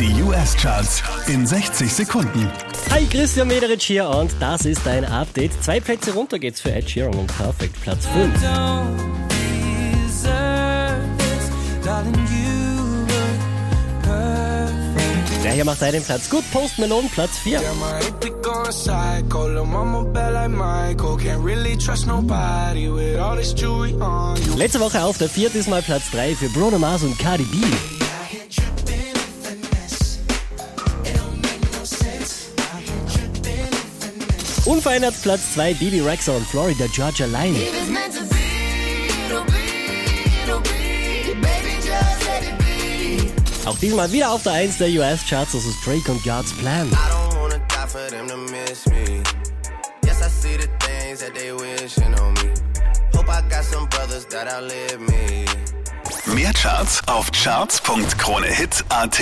Die US-Charts in 60 Sekunden. Hi, Christian Mederich hier und das ist dein Update. Zwei Plätze runter geht's für Ed Sheeran und Perfect, Platz 5. Der hier macht einen Platz gut, Post Malone, Platz 4. Letzte Woche auf der 4, diesmal Platz 3 für Bruno Mars und Cardi B. Unverändert Platz 2 Bibi Rexa und Florida Georgia Line. Auch diesmal wieder auf der 1 der US-Charts, das ist Drake und God's Plan. Mehr Charts auf charts.kronehit.at